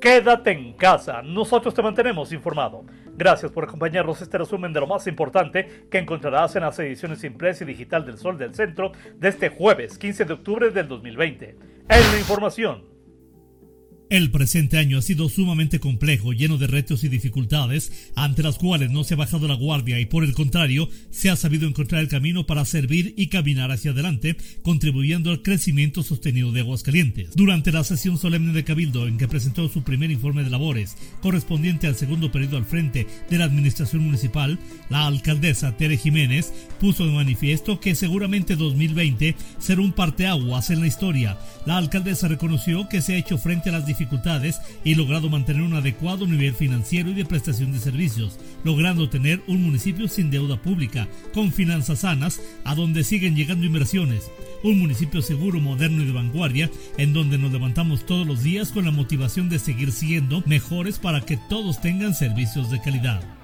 Quédate en casa, nosotros te mantenemos informado. Gracias por acompañarnos este resumen de lo más importante que encontrarás en las ediciones impresa y digital del Sol del Centro de este jueves 15 de octubre del 2020. En la información. El presente año ha sido sumamente complejo, lleno de retos y dificultades, ante las cuales no se ha bajado la guardia y por el contrario, se ha sabido encontrar el camino para servir y caminar hacia adelante, contribuyendo al crecimiento sostenido de Aguascalientes. Durante la sesión solemne de Cabildo, en que presentó su primer informe de labores, correspondiente al segundo periodo al frente de la administración municipal, la alcaldesa Tere Jiménez puso de manifiesto que seguramente 2020 será un parteaguas en la historia. La alcaldesa reconoció que se ha hecho frente a las dificultades dificultades y logrado mantener un adecuado nivel financiero y de prestación de servicios, logrando tener un municipio sin deuda pública, con finanzas sanas, a donde siguen llegando inversiones. Un municipio seguro, moderno y de vanguardia, en donde nos levantamos todos los días con la motivación de seguir siendo mejores para que todos tengan servicios de calidad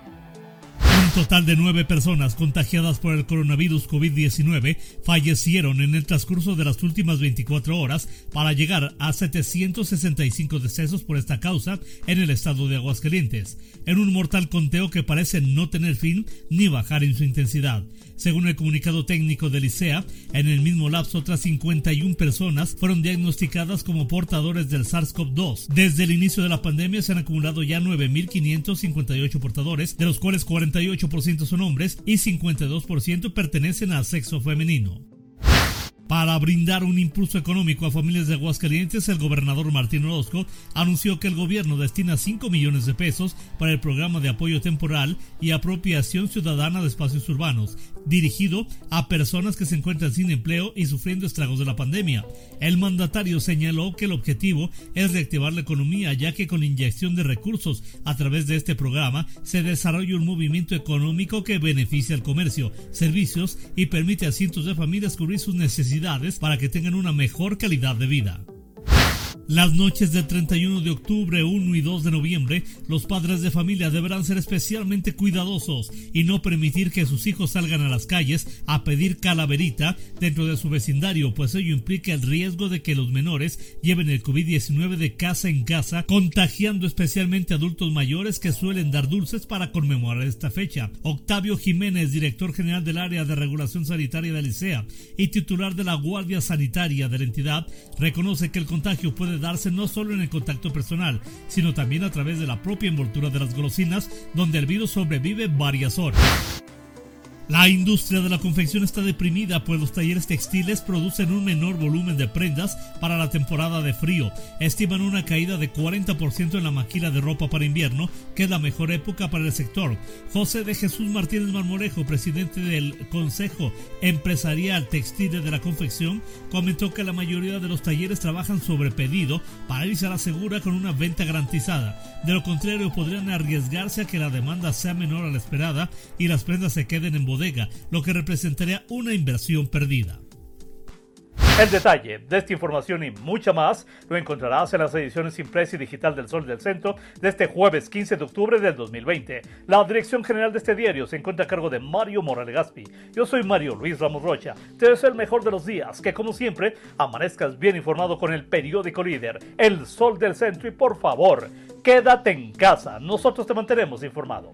total de nueve personas contagiadas por el coronavirus COVID-19 fallecieron en el transcurso de las últimas 24 horas para llegar a 765 decesos por esta causa en el estado de Aguascalientes, en un mortal conteo que parece no tener fin ni bajar en su intensidad. Según el comunicado técnico del ICEA, en el mismo lapso otras 51 personas fueron diagnosticadas como portadores del SARS-CoV-2. Desde el inicio de la pandemia se han acumulado ya 9.558 portadores, de los cuales 48% son hombres y 52% pertenecen al sexo femenino. Para brindar un impulso económico a familias de Aguascalientes, el gobernador Martín Orozco anunció que el gobierno destina 5 millones de pesos para el programa de apoyo temporal y apropiación ciudadana de espacios urbanos, dirigido a personas que se encuentran sin empleo y sufriendo estragos de la pandemia. El mandatario señaló que el objetivo es reactivar la economía, ya que con inyección de recursos a través de este programa se desarrolla un movimiento económico que beneficia al comercio, servicios y permite a cientos de familias cubrir sus necesidades para que tengan una mejor calidad de vida. Las noches del 31 de octubre, 1 y 2 de noviembre, los padres de familia deberán ser especialmente cuidadosos y no permitir que sus hijos salgan a las calles a pedir calaverita dentro de su vecindario, pues ello implica el riesgo de que los menores lleven el COVID-19 de casa en casa, contagiando especialmente adultos mayores que suelen dar dulces para conmemorar esta fecha. Octavio Jiménez, director general del área de regulación sanitaria de Licea y titular de la Guardia Sanitaria de la entidad, reconoce que el contagio puede darse no solo en el contacto personal, sino también a través de la propia envoltura de las golosinas, donde el virus sobrevive varias horas. La industria de la confección está deprimida, pues los talleres textiles producen un menor volumen de prendas para la temporada de frío. Estiman una caída de 40% en la maquila de ropa para invierno, que es la mejor época para el sector. José de Jesús Martínez Marmorejo, presidente del Consejo Empresarial Textil de la Confección, comentó que la mayoría de los talleres trabajan sobre pedido para irse a la segura con una venta garantizada. De lo contrario, podrían arriesgarse a que la demanda sea menor a la esperada y las prendas se queden en lo que representaría una inversión perdida. El detalle de esta información y mucha más lo encontrarás en las ediciones impresa y digital del Sol del Centro de este jueves 15 de octubre del 2020. La dirección general de este diario se encuentra a cargo de Mario Morales Gaspi. Yo soy Mario Luis Ramos Rocha. Te deseo el mejor de los días, que como siempre amanezcas bien informado con el periódico líder, El Sol del Centro y por favor, quédate en casa. Nosotros te mantenemos informado.